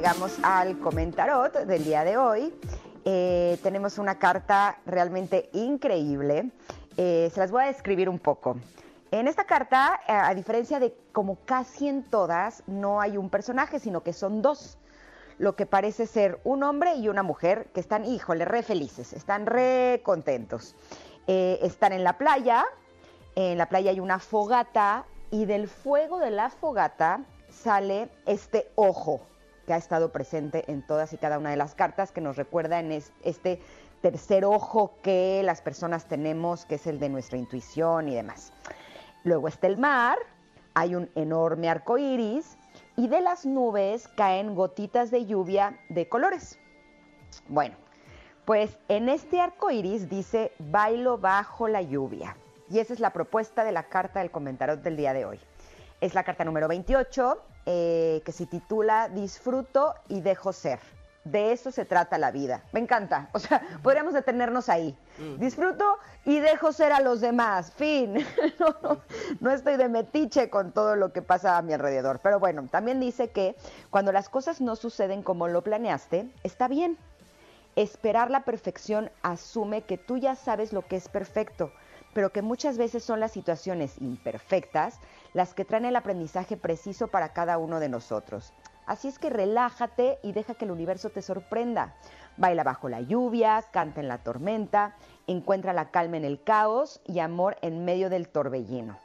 llegamos al comentarot del día de hoy. Eh, tenemos una carta realmente increíble. Eh, se las voy a describir un poco. En esta carta, eh, a diferencia de como casi en todas, no hay un personaje, sino que son dos. Lo que parece ser un hombre y una mujer que están, híjole, re felices, están re contentos. están en la playa, en la playa hay una fogata y del fuego de la fogata sale este ojo que ha estado presente en todas y cada una de las cartas, que nos recuerda en este tercer ojo que las personas tenemos, que es el de nuestra intuición y demás. Luego está el mar, hay un enorme arco iris y de las nubes caen gotitas de lluvia de colores. Bueno, pues en este arco iris dice bailo bajo la lluvia. Y esa es la propuesta de la carta del comentario del día de hoy. Es la carta número 28, eh, que se titula Disfruto y dejo ser. De eso se trata la vida. Me encanta. O sea, podríamos detenernos ahí. Disfruto y dejo ser a los demás. Fin. no, estoy de metiche con todo lo que pasa a mi alrededor. Pero bueno, también dice que cuando las cosas no suceden como lo planeaste, está bien. Esperar la perfección asume que tú ya sabes lo que es perfecto pero que muchas veces son las situaciones imperfectas las que traen el aprendizaje preciso para cada uno de nosotros. Así es que relájate y deja que el universo te sorprenda. Baila bajo la lluvia, canta en la tormenta, encuentra la calma en el caos y amor en medio del torbellino.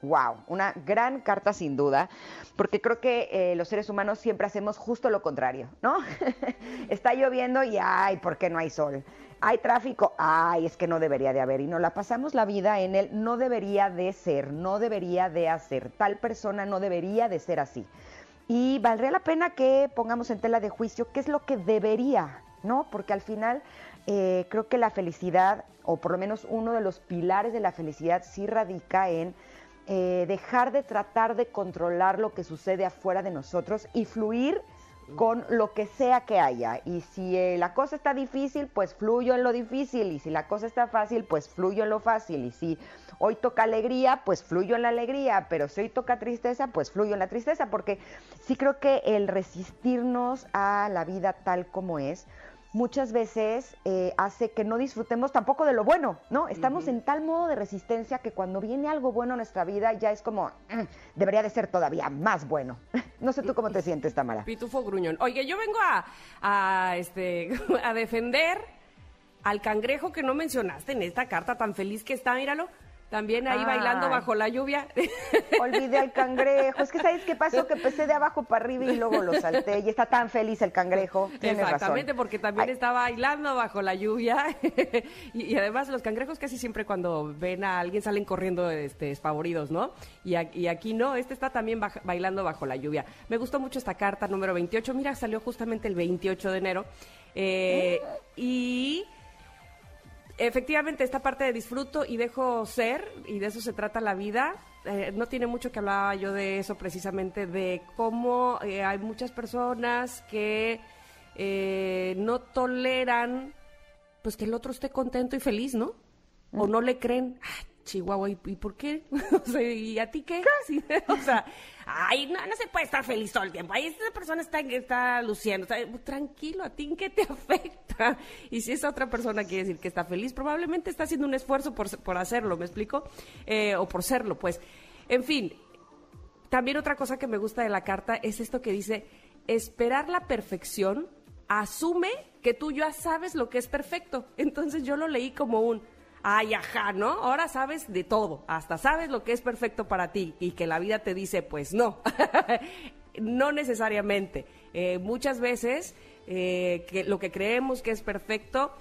Wow, una gran carta sin duda, porque creo que eh, los seres humanos siempre hacemos justo lo contrario, ¿no? Está lloviendo y ay, ¿por qué no hay sol? Hay tráfico, ay, es que no debería de haber. Y nos la pasamos la vida en el no debería de ser, no debería de hacer, tal persona no debería de ser así. Y valdría la pena que pongamos en tela de juicio qué es lo que debería, ¿no? Porque al final eh, creo que la felicidad, o por lo menos uno de los pilares de la felicidad, sí radica en eh, dejar de tratar de controlar lo que sucede afuera de nosotros y fluir con lo que sea que haya. Y si eh, la cosa está difícil, pues fluyo en lo difícil. Y si la cosa está fácil, pues fluyo en lo fácil. Y si hoy toca alegría, pues fluyo en la alegría. Pero si hoy toca tristeza, pues fluyo en la tristeza. Porque sí creo que el resistirnos a la vida tal como es, muchas veces eh, hace que no disfrutemos tampoco de lo bueno, ¿no? Estamos en tal modo de resistencia que cuando viene algo bueno a nuestra vida ya es como, mm, debería de ser todavía más bueno. no sé tú cómo te sientes, Tamara. Pitufo gruñón. Oye, yo vengo a, a, este, a defender al cangrejo que no mencionaste en esta carta tan feliz que está, míralo. También ahí bailando bajo la lluvia. Olvidé al cangrejo. Es que ¿sabes qué pasó? Que empecé de abajo para arriba y luego lo salté. Y está tan feliz el cangrejo. Exactamente, porque también está bailando bajo la lluvia. y, además los cangrejos casi siempre cuando ven a alguien salen corriendo este, espavoridos, ¿no? Y, aquí no, este está también bailando bajo la lluvia. Me gustó mucho esta carta número 28. Mira, salió justamente el 28 de enero. Eh, y efectivamente, esta parte de disfruto y dejo ser, y de eso se trata la vida. Eh, no tiene mucho que hablaba yo de eso precisamente, de cómo eh, hay muchas personas que eh, no toleran pues que el otro esté contento y feliz, ¿no? O no le creen, Chihuahua, ¿y, por qué? ¿y a ti qué? o sea, ay, no, no se puede estar feliz todo el tiempo. Ahí esta persona está, está luciendo. tranquilo, ¿a ti qué te afecta? Y si esa otra persona quiere decir que está feliz, probablemente está haciendo un esfuerzo por, por hacerlo, ¿me explico? Eh, o por serlo, pues. En fin, también otra cosa que me gusta de la carta es esto que dice, esperar la perfección asume que tú ya sabes lo que es perfecto. Entonces yo lo leí como un ay, ajá, ¿no? Ahora sabes de todo, hasta sabes lo que es perfecto para ti y que la vida te dice, pues no, no necesariamente. Eh, muchas veces eh, que lo que creemos que es perfecto,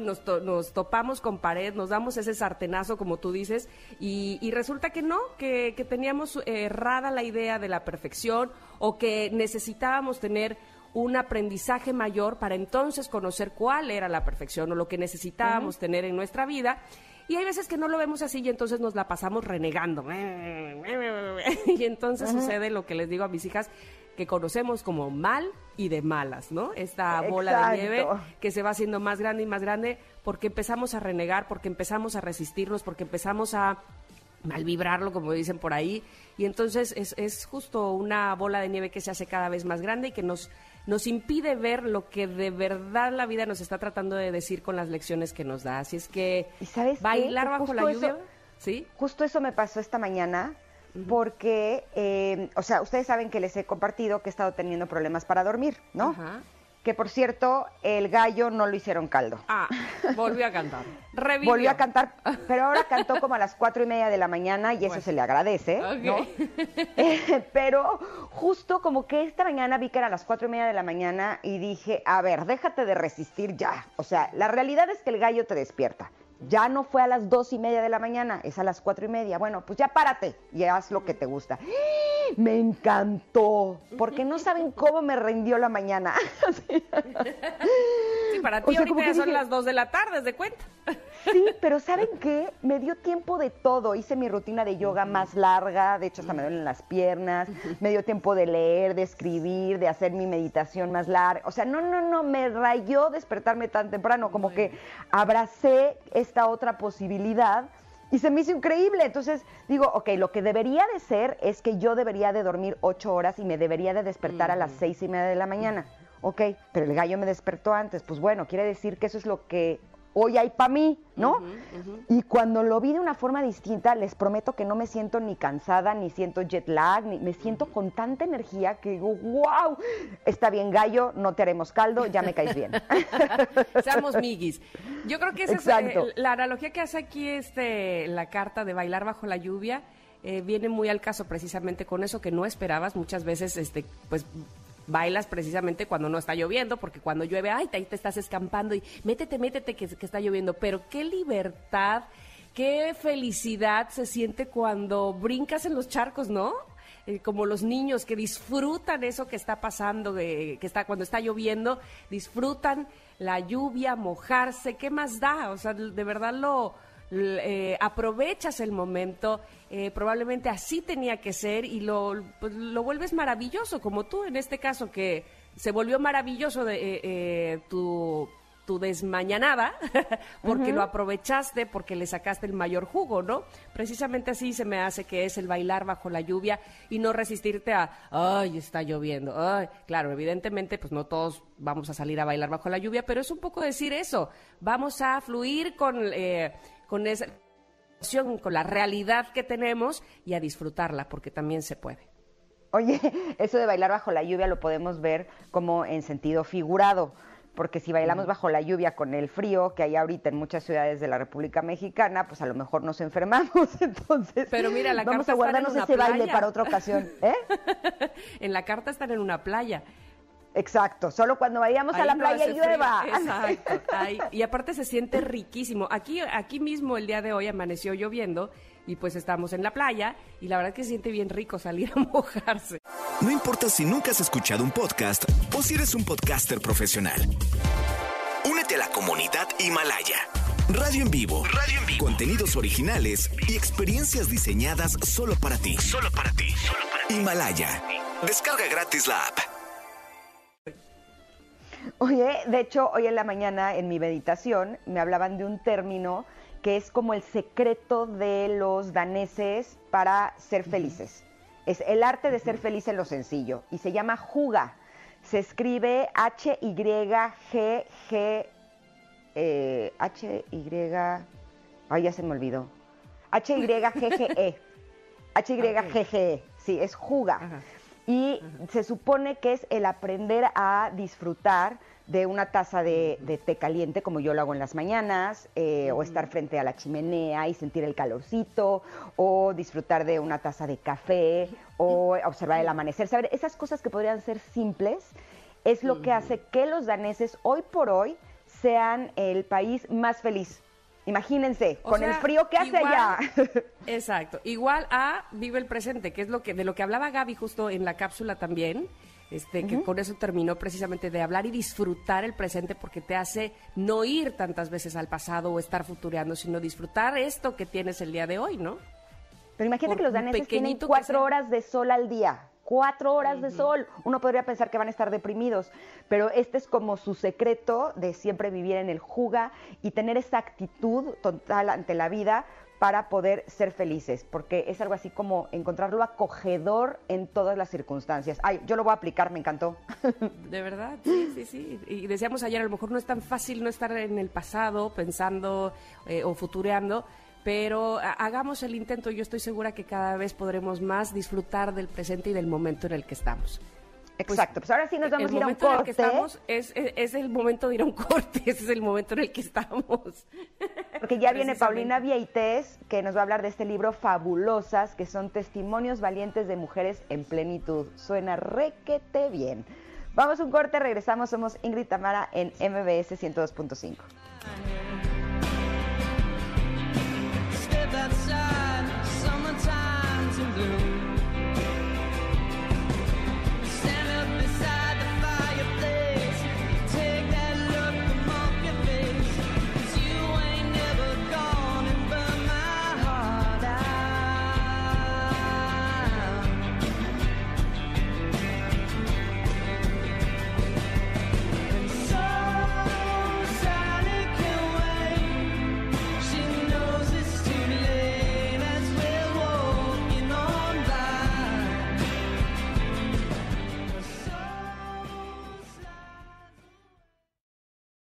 nos, nos, topamos con pared, nos damos ese sartenazo, como tú dices, y, resulta que no, que teníamos errada la idea de la perfección o que necesitábamos tener un aprendizaje mayor para entonces conocer cuál era la perfección o lo que necesitábamos tener en nuestra vida. Y hay veces que no lo vemos así y entonces nos la pasamos renegando. Y entonces sucede lo que les digo a mis hijas, que conocemos como mal y de malas, ¿no? Esta bola de nieve que se va haciendo más grande y más grande porque empezamos a renegar, porque empezamos a resistirnos, porque empezamos a mal vibrarlo, como dicen por ahí. Y entonces es, es justo una bola de nieve que se hace cada vez más grande y que nos nos impide ver lo que de verdad la vida nos está tratando de decir con las lecciones que nos da. Así es que bailar bajo la lluvia, ¿sí? Justo eso me pasó esta mañana porque, eh, o sea, ustedes saben que les he compartido que he estado teniendo problemas para dormir, ¿no? Ajá. Que por cierto, el gallo no lo hicieron caldo. Ah, volvió a cantar. Revivió. Volvió a cantar, pero ahora cantó como a las cuatro y media de la mañana y eso se le agradece, ¿no? Eh, pero justo como que esta mañana vi que era a las cuatro y media de la mañana y dije, a ver, déjate de resistir ya. O sea, la realidad es que el gallo te despierta ya no fue a las dos y media de la mañana, es a las cuatro y media. Bueno, pues ya párate y haz lo que te gusta. Me encantó, porque no saben cómo me rindió la mañana. sí, para ti ahorita son las dos de la tarde, de cuenta. Sí, pero ¿saben qué? Me dio tiempo de todo. Hice mi rutina de yoga más larga, de hecho hasta me duelen las piernas. Me dio tiempo de leer, de escribir, de hacer mi meditación más larga. O sea, no, no, no, me rayó despertarme tan temprano, como que abracé esta otra posibilidad y se me hizo increíble. Entonces digo, ok, lo que debería de ser es que yo debería de dormir ocho horas y me debería de despertar a las seis y media de la mañana. Ok, pero el gallo me despertó antes. Pues bueno, quiere decir que eso es lo que hoy hay para mí, ¿no? Y cuando lo vi de una forma distinta, les prometo que no me siento ni cansada, ni siento jet lag, ni me siento con tanta energía que digo, wow, está bien gallo, no te haremos caldo, ya me caes bien. Seamos miguis. Yo creo que esa es eh, la analogía que hace aquí este, la carta de bailar bajo la lluvia. Eh, viene muy al caso precisamente con eso que no esperabas muchas veces este pues bailas precisamente cuando no está lloviendo, porque cuando llueve, ay, ahí te estás escampando y métete, métete que, que está lloviendo. Pero qué libertad, qué felicidad se siente cuando brincas en los charcos, ¿no? Eh, como los niños que disfrutan eso que está pasando, que está cuando está lloviendo, disfrutan la lluvia, mojarse, ¿qué más da? O sea, de verdad lo eh, aprovechas el momento, eh, probablemente así tenía que ser y lo, pues, lo vuelves maravilloso, como tú en este caso, que se volvió maravilloso de, eh, tu, tu desmañanada, porque lo aprovechaste, porque le sacaste el mayor jugo, ¿no? Precisamente así se me hace que es el bailar bajo la lluvia y no resistirte a, ay, está lloviendo, ay, claro, evidentemente, pues no todos vamos a salir a bailar bajo la lluvia, pero es un poco decir eso, vamos a fluir con con esa con la realidad que tenemos y a disfrutarla, porque también se puede. Oye, eso de bailar bajo la lluvia lo podemos ver como en sentido figurado, porque si bailamos bajo la lluvia con el frío que hay ahorita en muchas ciudades de la República Mexicana, pues a lo mejor nos enfermamos, entonces Pero mira, la vamos a guardarnos ese baile para otra ocasión. ¿eh? en la carta están en una playa. Exacto, solo cuando vayamos a la playa y llueva. Exacto. Y aparte se siente riquísimo. Aquí, aquí mismo el día de hoy amaneció lloviendo y pues estamos en la playa y la verdad que se siente bien rico salir a mojarse. No importa si nunca has escuchado un podcast o si eres un podcaster profesional. Únete a la comunidad Himalaya. Radio en vivo. Radio en vivo. Contenidos originales y experiencias diseñadas solo para ti. Solo para ti. Solo para ti. Himalaya. Descarga gratis la app. Oye, de hecho, hoy en la mañana en mi meditación me hablaban de un término que es como el secreto de los daneses para ser felices. Es el arte de ser feliz en lo sencillo y se llama juga. Se escribe H-Y-G-G. Eh, H-Y. Ay, ya se me olvidó. H-Y-G-G-E. H-Y-G-G-E. Sí, es juga. Y se supone que es el aprender a disfrutar de una taza de, té caliente, como yo lo hago en las mañanas, eh, o estar frente a la chimenea y sentir el calorcito, o disfrutar de una taza de café, o observar el amanecer. Saber, esas cosas que podrían ser simples es lo que hace que los daneses hoy por hoy sean el país más feliz Imagínense, con el frío que hace allá. Exacto. Igual a vive el presente, que es lo que de lo que hablaba Gaby justo en la cápsula también. Este, que con eso terminó precisamente de hablar y disfrutar el presente porque te hace no ir tantas veces al pasado o estar futureando, sino disfrutar esto que tienes el día de hoy, ¿no? Pero imagínate que los daneses tienen cuatro horas de sol al día cuatro horas de sol. Uno podría pensar que van a estar deprimidos, pero este es como su secreto de siempre vivir en el juga y tener esa actitud total ante la vida para poder ser felices, porque es algo así como encontrar lo acogedor en todas las circunstancias. Ay, yo lo voy a aplicar, me encantó. De verdad, sí, sí, sí. Y decíamos ayer, a lo mejor no es tan fácil no estar en el pasado pensando eh, o futureando, pero hagamos el intento. Yo estoy segura que cada vez podremos más disfrutar del presente y del momento en el que estamos. Pues, Exacto, pues, ahora sí nos vamos a ir a un corte. Es, el momento de ir a un corte, ese es el momento en el que estamos. Porque ya viene Paulina Vieites, que nos va a hablar de este libro Fabulosas, que son testimonios valientes de mujeres en plenitud. Suena requete bien. Vamos a un corte, regresamos, somos Ingrid Tamara en MBS 102.5. Step.